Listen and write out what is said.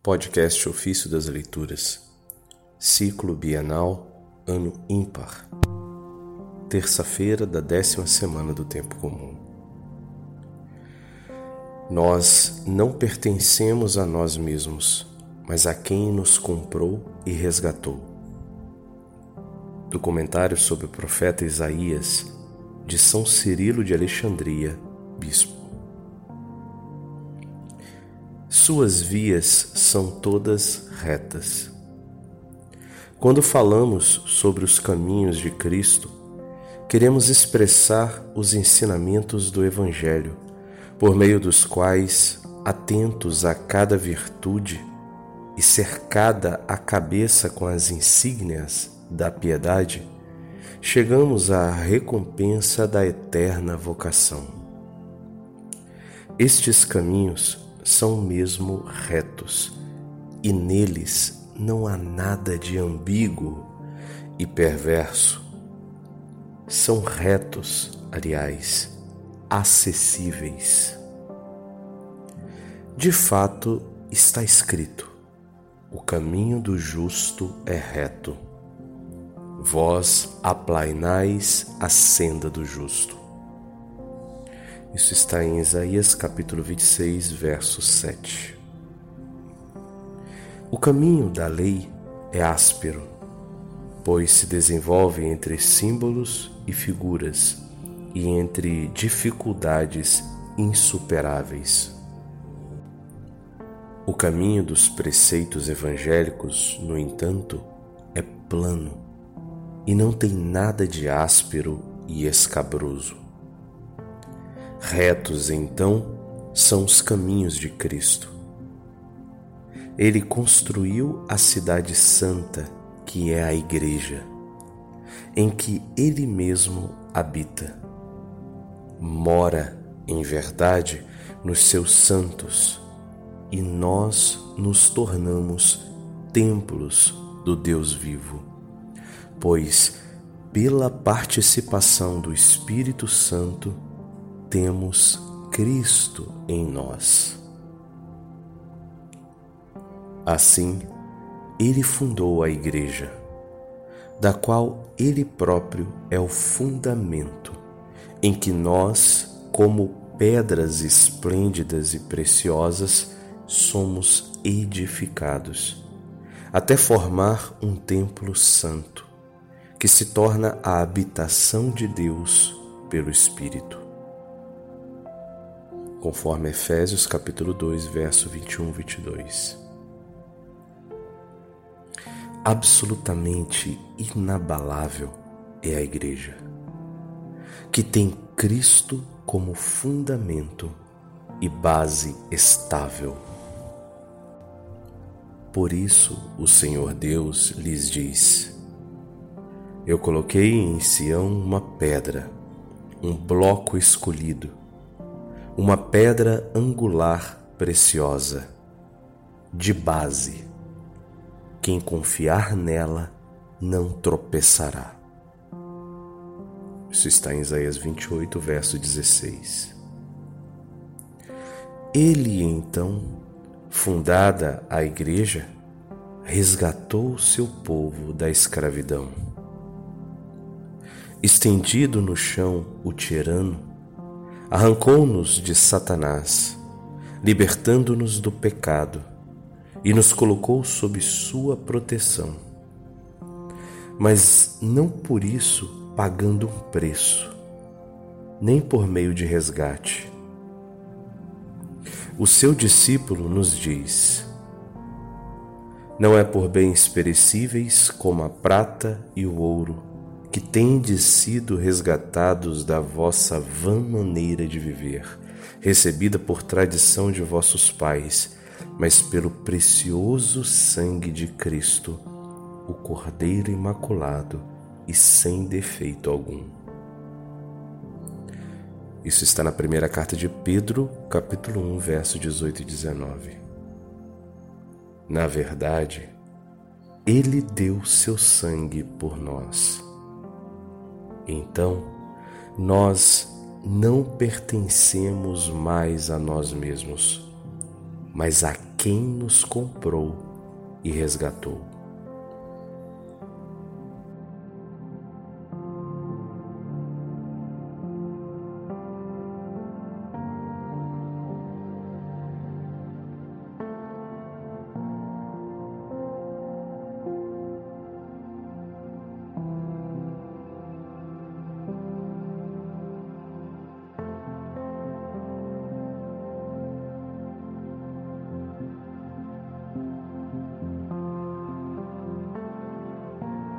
Podcast Ofício das Leituras, Ciclo Bienal, Ano Ímpar, terça-feira da décima semana do Tempo Comum. Nós não pertencemos a nós mesmos, mas a quem nos comprou e resgatou. Do comentário sobre o profeta Isaías, de São Cirilo de Alexandria, Bispo. Suas vias são todas retas. Quando falamos sobre os caminhos de Cristo, queremos expressar os ensinamentos do Evangelho, por meio dos quais, atentos a cada virtude e cercada a cabeça com as insígnias da piedade, chegamos à recompensa da eterna vocação. Estes caminhos são mesmo retos, e neles não há nada de ambíguo e perverso. São retos, aliás, acessíveis. De fato, está escrito: o caminho do justo é reto. Vós aplainais a senda do justo. Isso está em Isaías capítulo 26, verso 7. O caminho da lei é áspero, pois se desenvolve entre símbolos e figuras e entre dificuldades insuperáveis. O caminho dos preceitos evangélicos, no entanto, é plano e não tem nada de áspero e escabroso. Retos, então, são os caminhos de Cristo. Ele construiu a cidade santa, que é a Igreja, em que Ele mesmo habita. Mora, em verdade, nos seus santos, e nós nos tornamos templos do Deus vivo, pois, pela participação do Espírito Santo, temos Cristo em nós. Assim, ele fundou a Igreja, da qual ele próprio é o fundamento, em que nós, como pedras esplêndidas e preciosas, somos edificados, até formar um templo santo, que se torna a habitação de Deus pelo Espírito conforme Efésios capítulo 2, verso 21 22. Absolutamente inabalável é a igreja, que tem Cristo como fundamento e base estável. Por isso o Senhor Deus lhes diz: Eu coloquei em Sião uma pedra, um bloco escolhido, uma pedra angular preciosa, de base. Quem confiar nela não tropeçará. Isso está em Isaías 28, verso 16. Ele então, fundada a igreja, resgatou seu povo da escravidão. Estendido no chão o tirano, arrancou-nos de Satanás, libertando-nos do pecado e nos colocou sob sua proteção. Mas não por isso pagando um preço, nem por meio de resgate. O seu discípulo nos diz: Não é por bens perecíveis como a prata e o ouro que tendes sido resgatados da vossa vã maneira de viver, recebida por tradição de vossos pais, mas pelo precioso sangue de Cristo, o Cordeiro Imaculado e sem defeito algum. Isso está na primeira carta de Pedro, capítulo 1, verso 18 e 19. Na verdade, ele deu seu sangue por nós então nós não pertencemos mais a nós mesmos, mas a quem nos comprou e resgatou.